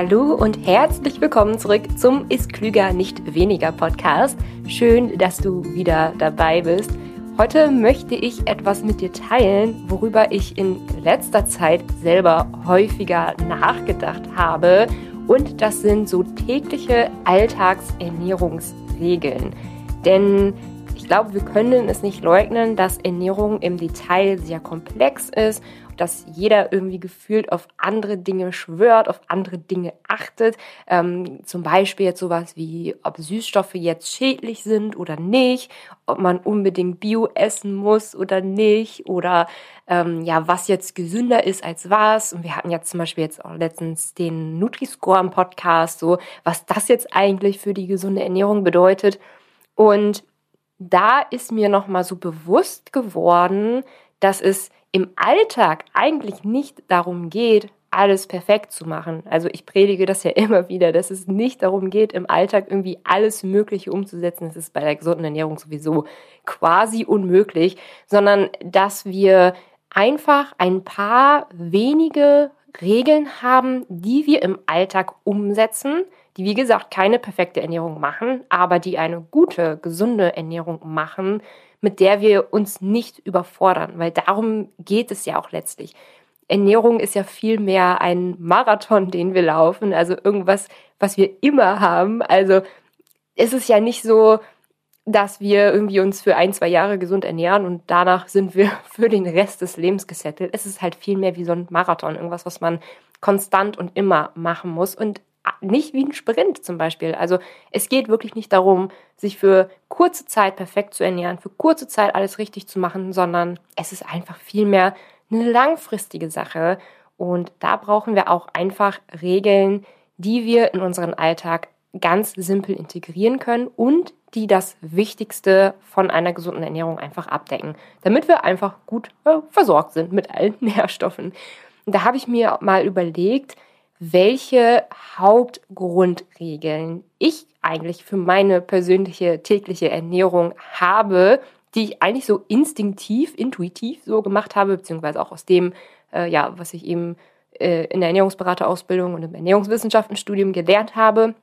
Hallo und herzlich willkommen zurück zum Ist Klüger nicht weniger Podcast. Schön, dass du wieder dabei bist. Heute möchte ich etwas mit dir teilen, worüber ich in letzter Zeit selber häufiger nachgedacht habe. Und das sind so tägliche Alltagsernährungsregeln. Denn ich glaube, wir können es nicht leugnen, dass Ernährung im Detail sehr komplex ist dass jeder irgendwie gefühlt auf andere Dinge schwört, auf andere Dinge achtet. Ähm, zum Beispiel jetzt sowas wie, ob Süßstoffe jetzt schädlich sind oder nicht, ob man unbedingt Bio essen muss oder nicht oder ähm, ja, was jetzt gesünder ist als was. Und wir hatten jetzt zum Beispiel jetzt auch letztens den Nutri-Score im Podcast, so was das jetzt eigentlich für die gesunde Ernährung bedeutet. Und da ist mir nochmal so bewusst geworden, dass es im Alltag eigentlich nicht darum geht, alles perfekt zu machen. Also ich predige das ja immer wieder, dass es nicht darum geht, im Alltag irgendwie alles Mögliche umzusetzen. Das ist bei der gesunden Ernährung sowieso quasi unmöglich, sondern dass wir einfach ein paar wenige Regeln haben, die wir im Alltag umsetzen, die wie gesagt keine perfekte Ernährung machen, aber die eine gute, gesunde Ernährung machen, mit der wir uns nicht überfordern, weil darum geht es ja auch letztlich. Ernährung ist ja viel mehr ein Marathon, den wir laufen, also irgendwas, was wir immer haben. Also es ist ja nicht so, dass wir irgendwie uns für ein, zwei Jahre gesund ernähren und danach sind wir für den Rest des Lebens gesettelt. Es ist halt viel mehr wie so ein Marathon, irgendwas, was man konstant und immer machen muss. Und nicht wie ein Sprint zum Beispiel. Also es geht wirklich nicht darum, sich für kurze Zeit perfekt zu ernähren, für kurze Zeit alles richtig zu machen, sondern es ist einfach vielmehr eine langfristige Sache. Und da brauchen wir auch einfach Regeln, die wir in unseren Alltag ganz simpel integrieren können und die das Wichtigste von einer gesunden Ernährung einfach abdecken, damit wir einfach gut äh, versorgt sind mit allen Nährstoffen. Und da habe ich mir mal überlegt, welche Hauptgrundregeln ich eigentlich für meine persönliche tägliche Ernährung habe, die ich eigentlich so instinktiv, intuitiv so gemacht habe, beziehungsweise auch aus dem, äh, ja, was ich eben äh, in der Ernährungsberaterausbildung und im Ernährungswissenschaftenstudium gelernt habe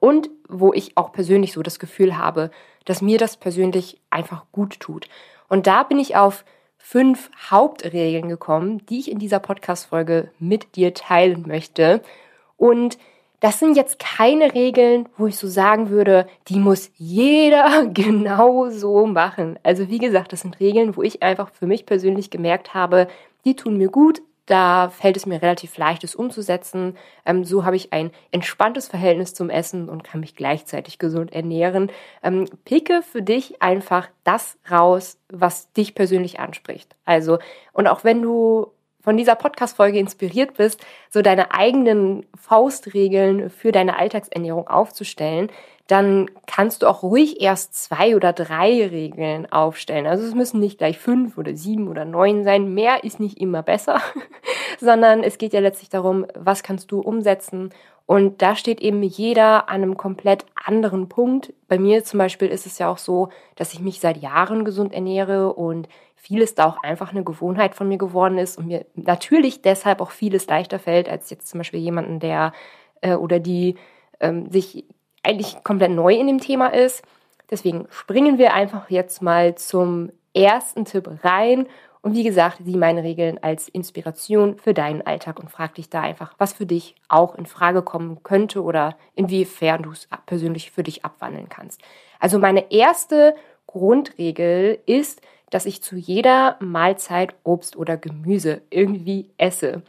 und wo ich auch persönlich so das Gefühl habe, dass mir das persönlich einfach gut tut. Und da bin ich auf fünf Hauptregeln gekommen, die ich in dieser Podcast-Folge mit dir teilen möchte. Und das sind jetzt keine Regeln, wo ich so sagen würde, die muss jeder genau so machen. Also wie gesagt, das sind Regeln, wo ich einfach für mich persönlich gemerkt habe, die tun mir gut, da fällt es mir relativ leicht, es umzusetzen. Ähm, so habe ich ein entspanntes Verhältnis zum Essen und kann mich gleichzeitig gesund ernähren. Ähm, picke für dich einfach das raus, was dich persönlich anspricht. Also, und auch wenn du von dieser Podcast-Folge inspiriert bist, so deine eigenen Faustregeln für deine Alltagsernährung aufzustellen, dann kannst du auch ruhig erst zwei oder drei Regeln aufstellen. Also es müssen nicht gleich fünf oder sieben oder neun sein. Mehr ist nicht immer besser, sondern es geht ja letztlich darum, was kannst du umsetzen. Und da steht eben jeder an einem komplett anderen Punkt. Bei mir zum Beispiel ist es ja auch so, dass ich mich seit Jahren gesund ernähre und vieles da auch einfach eine Gewohnheit von mir geworden ist und mir natürlich deshalb auch vieles leichter fällt als jetzt zum Beispiel jemanden, der äh, oder die ähm, sich eigentlich komplett neu in dem Thema ist. Deswegen springen wir einfach jetzt mal zum ersten Tipp rein. Und wie gesagt, sieh meine Regeln als Inspiration für deinen Alltag und frag dich da einfach, was für dich auch in Frage kommen könnte oder inwiefern du es persönlich für dich abwandeln kannst. Also meine erste Grundregel ist, dass ich zu jeder Mahlzeit Obst oder Gemüse irgendwie esse.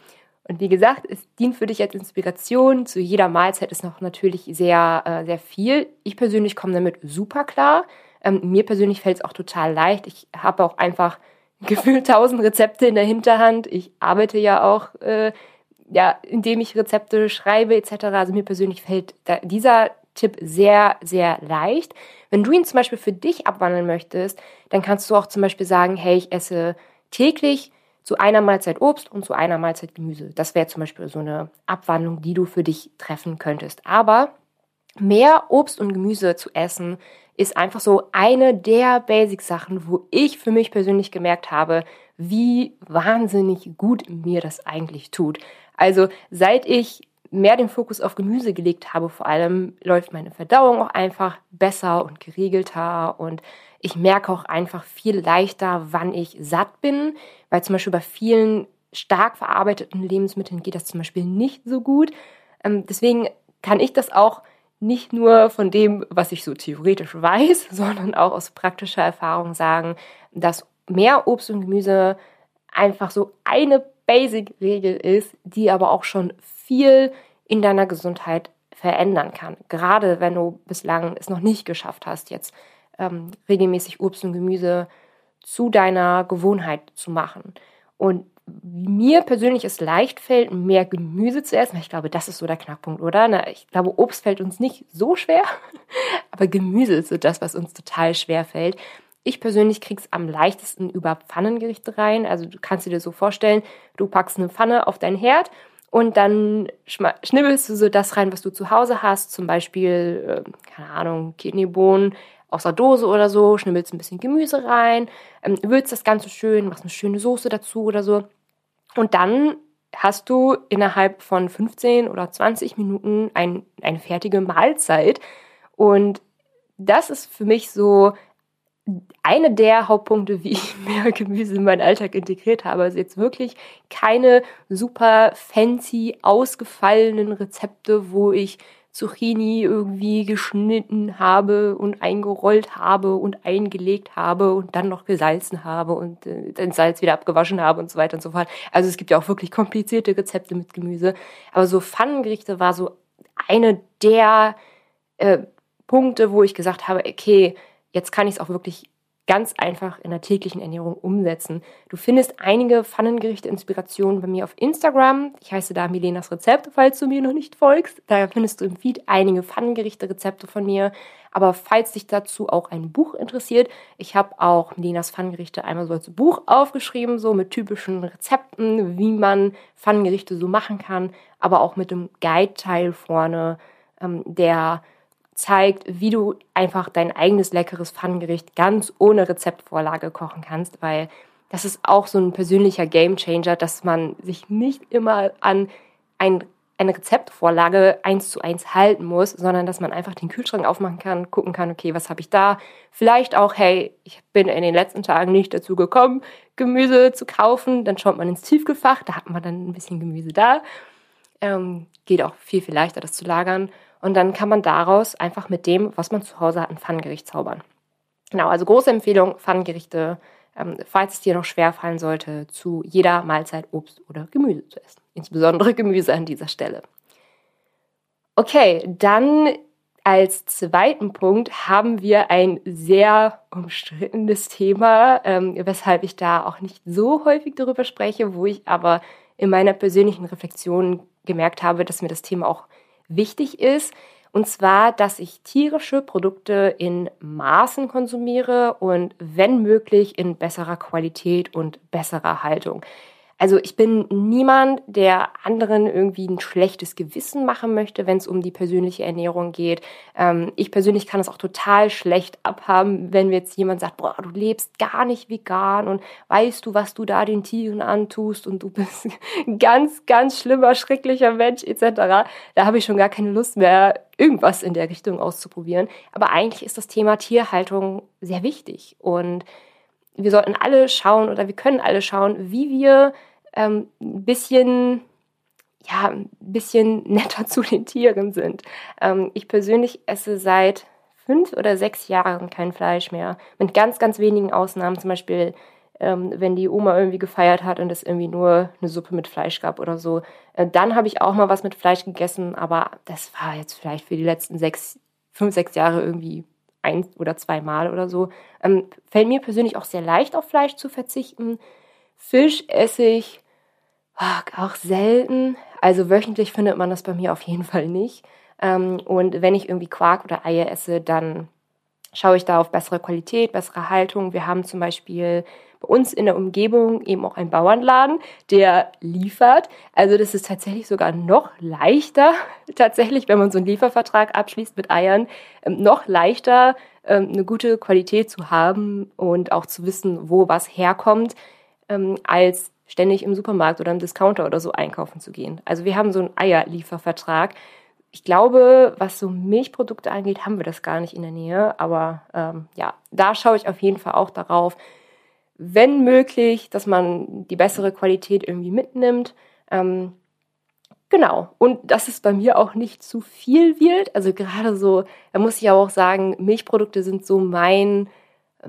Und wie gesagt, es dient für dich als Inspiration. Zu jeder Mahlzeit ist noch natürlich sehr, äh, sehr viel. Ich persönlich komme damit super klar. Ähm, mir persönlich fällt es auch total leicht. Ich habe auch einfach gefühlt tausend Rezepte in der Hinterhand. Ich arbeite ja auch, äh, ja, indem ich Rezepte schreibe etc. Also mir persönlich fällt dieser Tipp sehr, sehr leicht. Wenn du ihn zum Beispiel für dich abwandeln möchtest, dann kannst du auch zum Beispiel sagen, hey, ich esse täglich zu einer Mahlzeit Obst und zu einer Mahlzeit Gemüse. Das wäre zum Beispiel so eine Abwandlung, die du für dich treffen könntest. Aber mehr Obst und Gemüse zu essen ist einfach so eine der Basic-Sachen, wo ich für mich persönlich gemerkt habe, wie wahnsinnig gut mir das eigentlich tut. Also seit ich mehr den Fokus auf Gemüse gelegt habe, vor allem läuft meine Verdauung auch einfach besser und geregelter und ich merke auch einfach viel leichter, wann ich satt bin, weil zum Beispiel bei vielen stark verarbeiteten Lebensmitteln geht das zum Beispiel nicht so gut. Ähm, deswegen kann ich das auch nicht nur von dem, was ich so theoretisch weiß, sondern auch aus praktischer Erfahrung sagen, dass mehr Obst und Gemüse einfach so eine Basic-Regel ist, die aber auch schon viel in deiner Gesundheit verändern kann. Gerade wenn du bislang es noch nicht geschafft hast, jetzt ähm, regelmäßig Obst und Gemüse zu deiner Gewohnheit zu machen. Und mir persönlich es leicht fällt, mehr Gemüse zu essen. Ich glaube, das ist so der Knackpunkt, oder? Na, ich glaube, Obst fällt uns nicht so schwer, aber Gemüse ist so das, was uns total schwer fällt. Ich persönlich krieg's am leichtesten über Pfannengerichte rein. Also du kannst dir so vorstellen, du packst eine Pfanne auf deinen Herd und dann schnibbelst du so das rein, was du zu Hause hast. Zum Beispiel, äh, keine Ahnung, Kidneybohnen aus der Dose oder so, schnibbelst ein bisschen Gemüse rein, ähm, würzt das Ganze schön, machst eine schöne Soße dazu oder so. Und dann hast du innerhalb von 15 oder 20 Minuten ein, eine fertige Mahlzeit. Und das ist für mich so eine der Hauptpunkte, wie ich mehr Gemüse in meinen Alltag integriert habe. Also jetzt wirklich keine super fancy, ausgefallenen Rezepte, wo ich Zucchini irgendwie geschnitten habe und eingerollt habe und eingelegt habe und dann noch gesalzen habe und äh, den Salz wieder abgewaschen habe und so weiter und so fort. Also es gibt ja auch wirklich komplizierte Rezepte mit Gemüse. Aber so Pfannengerichte war so eine der äh, Punkte, wo ich gesagt habe, okay, jetzt kann ich es auch wirklich ganz einfach in der täglichen Ernährung umsetzen. Du findest einige Pfannengerichte-Inspirationen bei mir auf Instagram. Ich heiße da Milenas Rezept, falls du mir noch nicht folgst. Da findest du im Feed einige Pfannengerichte-Rezepte von mir. Aber falls dich dazu auch ein Buch interessiert, ich habe auch Milenas Pfannengerichte einmal so als Buch aufgeschrieben, so mit typischen Rezepten, wie man Pfannengerichte so machen kann, aber auch mit dem Guide-Teil vorne, ähm, der zeigt, wie du einfach dein eigenes leckeres Pfannengericht ganz ohne Rezeptvorlage kochen kannst, weil das ist auch so ein persönlicher Gamechanger, dass man sich nicht immer an ein, eine Rezeptvorlage eins zu eins halten muss, sondern dass man einfach den Kühlschrank aufmachen kann, gucken kann, okay, was habe ich da? Vielleicht auch, hey, ich bin in den letzten Tagen nicht dazu gekommen, Gemüse zu kaufen. Dann schaut man ins Tiefkühlfach, da hat man dann ein bisschen Gemüse da. Ähm, geht auch viel, viel leichter, das zu lagern. Und dann kann man daraus einfach mit dem, was man zu Hause hat, ein Pfannengericht zaubern. Genau, also große Empfehlung, Pfannengerichte, ähm, falls es dir noch schwer fallen sollte, zu jeder Mahlzeit Obst oder Gemüse zu essen. Insbesondere Gemüse an dieser Stelle. Okay, dann als zweiten Punkt haben wir ein sehr umstrittenes Thema, ähm, weshalb ich da auch nicht so häufig darüber spreche, wo ich aber in meiner persönlichen Reflexion gemerkt habe, dass mir das Thema auch wichtig ist. Und zwar, dass ich tierische Produkte in Maßen konsumiere und wenn möglich in besserer Qualität und besserer Haltung. Also ich bin niemand, der anderen irgendwie ein schlechtes Gewissen machen möchte, wenn es um die persönliche Ernährung geht. Ähm, ich persönlich kann es auch total schlecht abhaben, wenn mir jetzt jemand sagt, boah, du lebst gar nicht vegan und weißt du, was du da den Tieren antust und du bist ein ganz, ganz schlimmer, schrecklicher Mensch etc. Da habe ich schon gar keine Lust mehr, irgendwas in der Richtung auszuprobieren. Aber eigentlich ist das Thema Tierhaltung sehr wichtig und wir sollten alle schauen oder wir können alle schauen, wie wir ähm, ein bisschen, ja, ein bisschen netter zu den Tieren sind. Ähm, ich persönlich esse seit fünf oder sechs Jahren kein Fleisch mehr. Mit ganz, ganz wenigen Ausnahmen. Zum Beispiel, ähm, wenn die Oma irgendwie gefeiert hat und es irgendwie nur eine Suppe mit Fleisch gab oder so. Äh, dann habe ich auch mal was mit Fleisch gegessen, aber das war jetzt vielleicht für die letzten sechs, fünf, sechs Jahre irgendwie ein oder zweimal oder so. Ähm, fällt mir persönlich auch sehr leicht auf Fleisch zu verzichten. Fisch esse ich auch selten. Also wöchentlich findet man das bei mir auf jeden Fall nicht. Ähm, und wenn ich irgendwie Quark oder Eier esse, dann schaue ich da auf bessere Qualität, bessere Haltung. Wir haben zum Beispiel bei uns in der Umgebung eben auch einen Bauernladen, der liefert. Also das ist tatsächlich sogar noch leichter, tatsächlich, wenn man so einen Liefervertrag abschließt mit Eiern, ähm, noch leichter ähm, eine gute Qualität zu haben und auch zu wissen, wo was herkommt, als ständig im Supermarkt oder im Discounter oder so einkaufen zu gehen. Also wir haben so einen Eierliefervertrag. Ich glaube, was so Milchprodukte angeht, haben wir das gar nicht in der Nähe. Aber ähm, ja, da schaue ich auf jeden Fall auch darauf, wenn möglich, dass man die bessere Qualität irgendwie mitnimmt. Ähm, genau. Und dass es bei mir auch nicht zu viel wird. Also gerade so, da muss ich auch sagen, Milchprodukte sind so mein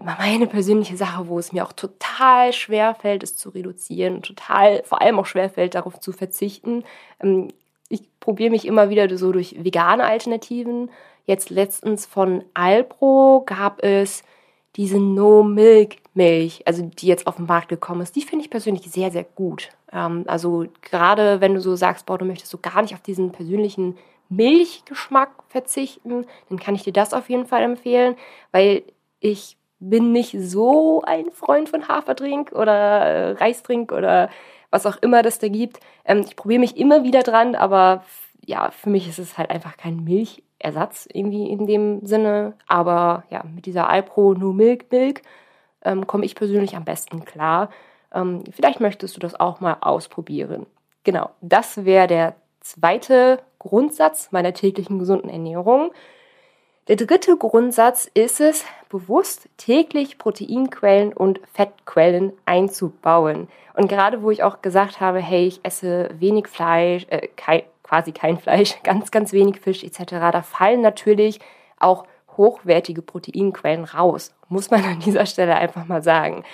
meine persönliche Sache, wo es mir auch total schwer fällt, es zu reduzieren, total, vor allem auch schwer fällt, darauf zu verzichten. Ähm, ich probiere mich immer wieder so durch vegane Alternativen. Jetzt letztens von Alpro gab es diese No-Milk-Milch, also die jetzt auf den Markt gekommen ist. Die finde ich persönlich sehr, sehr gut. Ähm, also gerade wenn du so sagst, boah, du möchtest so gar nicht auf diesen persönlichen Milchgeschmack verzichten, dann kann ich dir das auf jeden Fall empfehlen, weil ich bin nicht so ein Freund von Haferdrink oder äh, Reisdrink oder was auch immer das da gibt. Ähm, ich probiere mich immer wieder dran, aber ja, für mich ist es halt einfach kein Milchersatz irgendwie in dem Sinne. Aber ja, mit dieser Alpro No Milk Milk ähm, komme ich persönlich am besten klar. Ähm, vielleicht möchtest du das auch mal ausprobieren. Genau, das wäre der zweite Grundsatz meiner täglichen gesunden Ernährung. Der dritte Grundsatz ist es, bewusst täglich Proteinquellen und Fettquellen einzubauen. Und gerade wo ich auch gesagt habe, hey, ich esse wenig Fleisch, äh, kein, quasi kein Fleisch, ganz, ganz wenig Fisch etc., da fallen natürlich auch hochwertige Proteinquellen raus, muss man an dieser Stelle einfach mal sagen.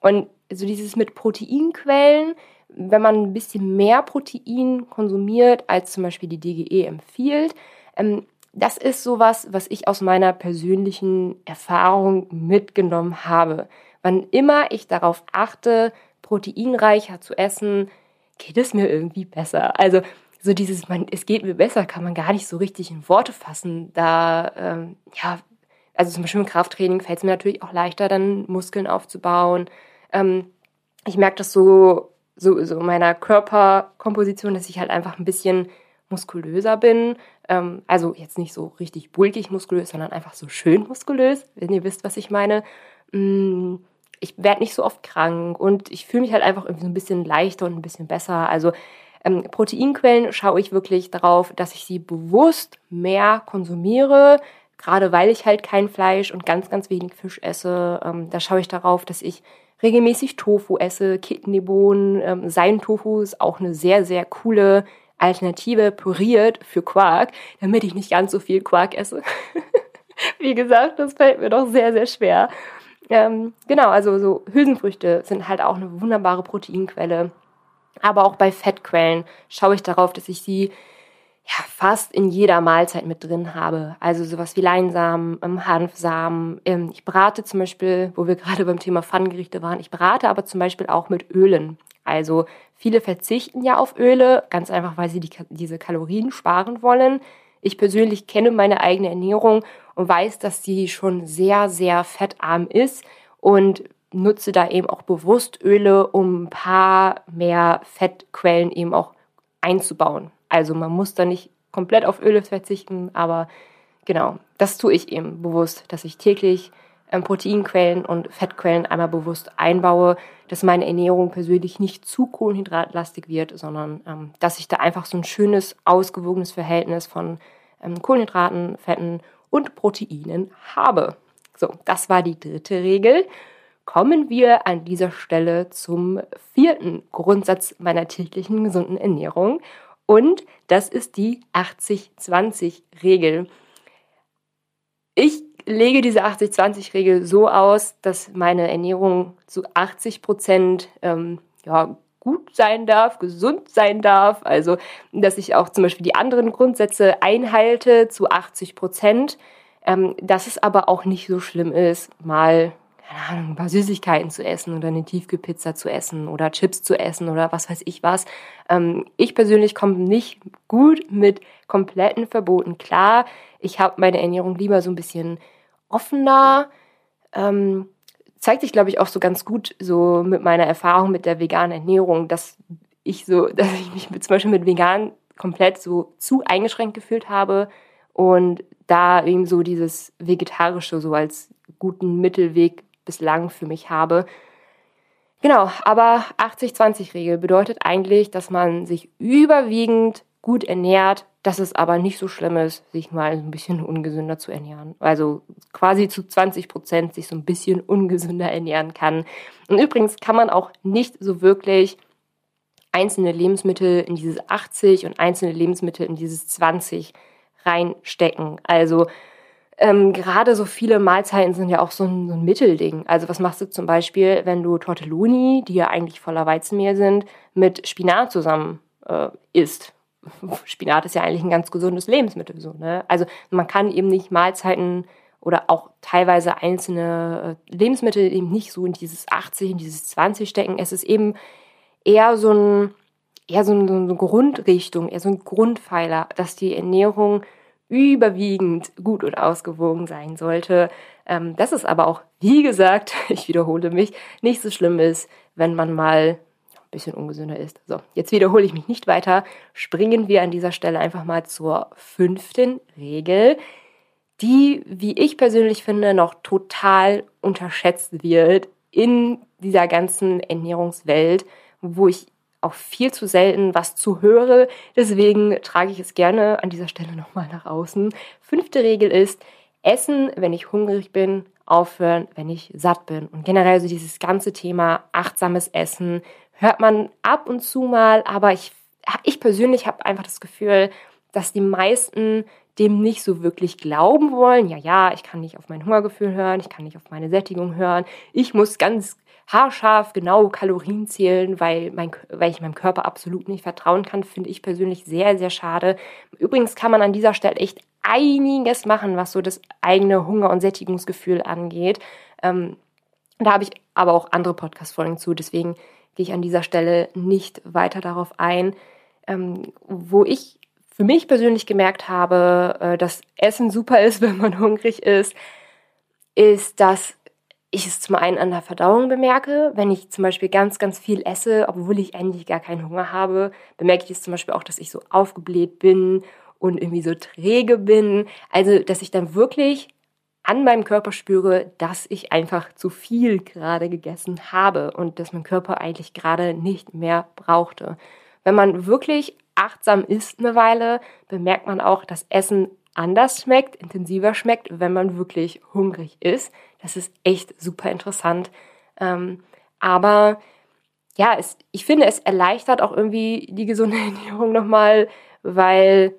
Und so dieses mit Proteinquellen, wenn man ein bisschen mehr Protein konsumiert, als zum Beispiel die DGE empfiehlt, ähm, das ist sowas, was ich aus meiner persönlichen Erfahrung mitgenommen habe. Wann immer ich darauf achte, proteinreicher zu essen, geht es mir irgendwie besser. Also so dieses, man, es geht mir besser, kann man gar nicht so richtig in Worte fassen. Da, ähm, ja, also zum Beispiel im Krafttraining fällt es mir natürlich auch leichter, dann Muskeln aufzubauen. Ähm, ich merke das so, so, so in meiner Körperkomposition, dass ich halt einfach ein bisschen muskulöser bin. Ähm, also jetzt nicht so richtig bulkig muskulös, sondern einfach so schön muskulös, wenn ihr wisst, was ich meine. Mm, ich werde nicht so oft krank und ich fühle mich halt einfach irgendwie so ein bisschen leichter und ein bisschen besser. Also ähm, Proteinquellen schaue ich wirklich darauf, dass ich sie bewusst mehr konsumiere, gerade weil ich halt kein Fleisch und ganz, ganz wenig Fisch esse. Ähm, da schaue ich darauf, dass ich regelmäßig Tofu esse, Kidneybohnen, ähm, Sein-Tofu ist auch eine sehr, sehr coole Alternative püriert für Quark, damit ich nicht ganz so viel Quark esse. Wie gesagt, das fällt mir doch sehr, sehr schwer. Ähm, genau, also so Hülsenfrüchte sind halt auch eine wunderbare Proteinquelle. Aber auch bei Fettquellen schaue ich darauf, dass ich sie ja, fast in jeder Mahlzeit mit drin habe. Also sowas wie Leinsamen, ähm, Hanfsamen. Ähm, ich brate zum Beispiel, wo wir gerade beim Thema Pfannengerichte waren, ich brate aber zum Beispiel auch mit Ölen. Also viele verzichten ja auf Öle, ganz einfach, weil sie die, diese Kalorien sparen wollen. Ich persönlich kenne meine eigene Ernährung und weiß, dass sie schon sehr, sehr fettarm ist und nutze da eben auch bewusst Öle, um ein paar mehr Fettquellen eben auch einzubauen. Also man muss da nicht komplett auf Öle verzichten, aber genau, das tue ich eben bewusst, dass ich täglich Proteinquellen und Fettquellen einmal bewusst einbaue, dass meine Ernährung persönlich nicht zu kohlenhydratlastig wird, sondern ähm, dass ich da einfach so ein schönes, ausgewogenes Verhältnis von ähm, Kohlenhydraten, Fetten und Proteinen habe. So, das war die dritte Regel. Kommen wir an dieser Stelle zum vierten Grundsatz meiner täglichen gesunden Ernährung. Und das ist die 80-20-Regel. Ich lege diese 80-20-Regel so aus, dass meine Ernährung zu 80 Prozent ähm, ja, gut sein darf, gesund sein darf. Also, dass ich auch zum Beispiel die anderen Grundsätze einhalte zu 80 Prozent. Ähm, dass es aber auch nicht so schlimm ist, mal keine Ahnung, ein paar Süßigkeiten zu essen oder eine Tiefkühlpizza zu essen oder Chips zu essen oder was weiß ich was. Ähm, ich persönlich komme nicht gut mit kompletten Verboten klar. Ich habe meine Ernährung lieber so ein bisschen offener. Ähm, zeigt sich, glaube ich, auch so ganz gut so mit meiner Erfahrung mit der veganen Ernährung, dass ich so, dass ich mich zum Beispiel mit vegan komplett so zu eingeschränkt gefühlt habe und da eben so dieses Vegetarische so als guten Mittelweg bislang für mich habe. Genau, aber 80-20-Regel bedeutet eigentlich, dass man sich überwiegend gut ernährt, dass es aber nicht so schlimm ist, sich mal ein bisschen ungesünder zu ernähren. Also quasi zu 20 Prozent sich so ein bisschen ungesünder ernähren kann. Und übrigens kann man auch nicht so wirklich einzelne Lebensmittel in dieses 80 und einzelne Lebensmittel in dieses 20 reinstecken. Also ähm, gerade so viele Mahlzeiten sind ja auch so ein, so ein, Mittelding. Also was machst du zum Beispiel, wenn du Tortelloni, die ja eigentlich voller Weizenmehl sind, mit Spinat zusammen äh, isst? Spinat ist ja eigentlich ein ganz gesundes Lebensmittel. So, ne? Also man kann eben nicht Mahlzeiten oder auch teilweise einzelne äh, Lebensmittel eben nicht so in dieses 80, in dieses 20 stecken. Es ist eben eher so ein eher so, eine Grundrichtung, eher so ein Grundpfeiler, dass die Ernährung überwiegend gut und ausgewogen sein sollte. Ähm, dass es aber auch, wie gesagt, ich wiederhole mich, nicht so schlimm ist, wenn man mal bisschen ungesünder ist. So, jetzt wiederhole ich mich nicht weiter. Springen wir an dieser Stelle einfach mal zur fünften Regel, die, wie ich persönlich finde, noch total unterschätzt wird in dieser ganzen Ernährungswelt, wo ich auch viel zu selten was zu höre. Deswegen trage ich es gerne an dieser Stelle nochmal nach außen. Fünfte Regel ist, essen, wenn ich hungrig bin, aufhören, wenn ich satt bin. Und generell so dieses ganze Thema achtsames Essen hört man ab und zu mal, aber ich, ich persönlich habe einfach das Gefühl, dass die meisten dem nicht so wirklich glauben wollen. Ja, ja, ich kann nicht auf mein Hungergefühl hören, ich kann nicht auf meine Sättigung hören. Ich muss ganz haarscharf genau Kalorien zählen, weil, mein, weil ich meinem Körper absolut nicht vertrauen kann, finde ich persönlich sehr, sehr schade. Übrigens kann man an dieser Stelle echt einiges machen, was so das eigene Hunger- und Sättigungsgefühl angeht. Ähm, da habe ich aber auch andere Podcast-Folgen zu, deswegen gehe ich an dieser Stelle nicht weiter darauf ein. Ähm, wo ich für mich persönlich gemerkt habe, äh, dass Essen super ist, wenn man hungrig ist, ist, dass ich es zum einen an der Verdauung bemerke. Wenn ich zum Beispiel ganz, ganz viel esse, obwohl ich eigentlich gar keinen Hunger habe, bemerke ich es zum Beispiel auch, dass ich so aufgebläht bin und irgendwie so träge bin. Also, dass ich dann wirklich an meinem Körper spüre, dass ich einfach zu viel gerade gegessen habe und dass mein Körper eigentlich gerade nicht mehr brauchte. Wenn man wirklich achtsam isst eine Weile, bemerkt man auch, dass Essen anders schmeckt, intensiver schmeckt, wenn man wirklich hungrig ist. Das ist echt super interessant. Ähm, aber ja, es, ich finde, es erleichtert auch irgendwie die gesunde Ernährung nochmal, weil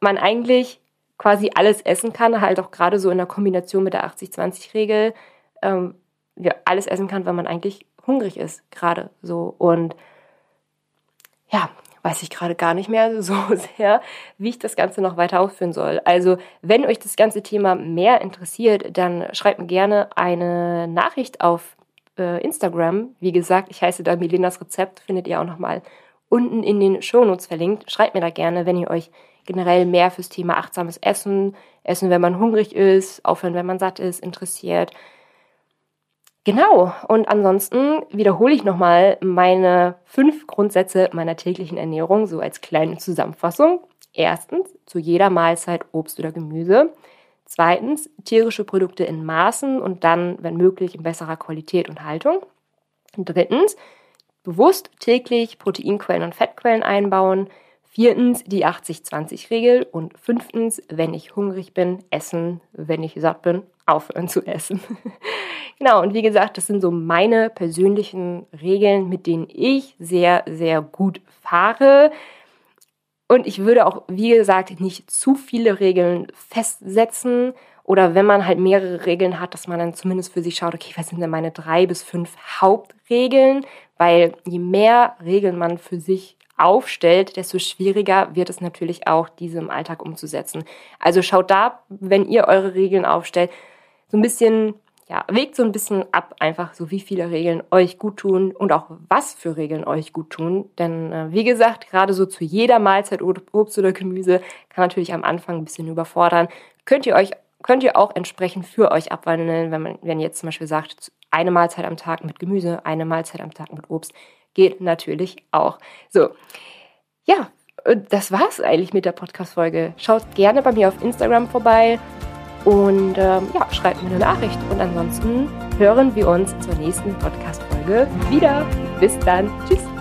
man eigentlich quasi alles essen kann, halt auch gerade so in der Kombination mit der 80-20-Regel, ähm, ja, alles essen kann, wenn man eigentlich hungrig ist, gerade so. Und ja, weiß ich gerade gar nicht mehr so sehr, wie ich das Ganze noch weiter ausführen soll. Also, wenn euch das ganze Thema mehr interessiert, dann schreibt mir gerne eine Nachricht auf äh, Instagram. Wie gesagt, ich heiße da Milenas Rezept, findet ihr auch nochmal unten in den Shownotes verlinkt. Schreibt mir da gerne, wenn ihr euch generell mehr fürs Thema achtsames Essen, Essen, wenn man hungrig ist, aufhören, wenn man satt ist, interessiert. Genau, und ansonsten wiederhole ich nochmal meine fünf Grundsätze meiner täglichen Ernährung, so als kleine Zusammenfassung. Erstens, zu jeder Mahlzeit Obst oder Gemüse. Zweitens, tierische Produkte in Maßen und dann, wenn möglich, in besserer Qualität und Haltung. Drittens, bewusst täglich Proteinquellen und Fettquellen einbauen. Viertens, die 80-20-Regel. Und fünftens, wenn ich hungrig bin, essen. Wenn ich satt bin, aufhören zu essen. Genau, und wie gesagt, das sind so meine persönlichen Regeln, mit denen ich sehr, sehr gut fahre. Und ich würde auch, wie gesagt, nicht zu viele Regeln festsetzen. Oder wenn man halt mehrere Regeln hat, dass man dann zumindest für sich schaut, okay, was sind denn meine drei bis fünf Hauptregeln? Weil je mehr Regeln man für sich aufstellt, desto schwieriger wird es natürlich auch, diese im Alltag umzusetzen. Also schaut da, wenn ihr eure Regeln aufstellt, so ein bisschen ja, wägt so ein bisschen ab, einfach so wie viele Regeln euch gut tun und auch was für Regeln euch gut tun. Denn äh, wie gesagt, gerade so zu jeder Mahlzeit Obst oder Gemüse kann natürlich am Anfang ein bisschen überfordern. Könnt ihr euch könnt ihr auch entsprechend für euch abwandeln, wenn man wenn ihr jetzt zum Beispiel sagt, eine Mahlzeit am Tag mit Gemüse, eine Mahlzeit am Tag mit Obst, geht natürlich auch. So, ja, das war's eigentlich mit der Podcast-Folge. Schaut gerne bei mir auf Instagram vorbei. Und ähm, ja, schreibt mir eine Nachricht. Und ansonsten hören wir uns zur nächsten Podcast-Folge. Folge wieder. Bis dann. Tschüss.